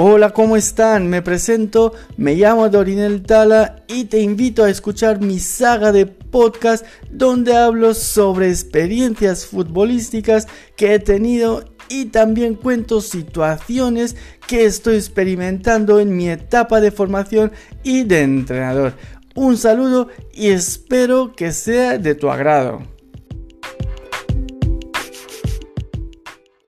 Hola, ¿cómo están? Me presento, me llamo Dorinel Tala y te invito a escuchar mi saga de podcast donde hablo sobre experiencias futbolísticas que he tenido y también cuento situaciones que estoy experimentando en mi etapa de formación y de entrenador. Un saludo y espero que sea de tu agrado.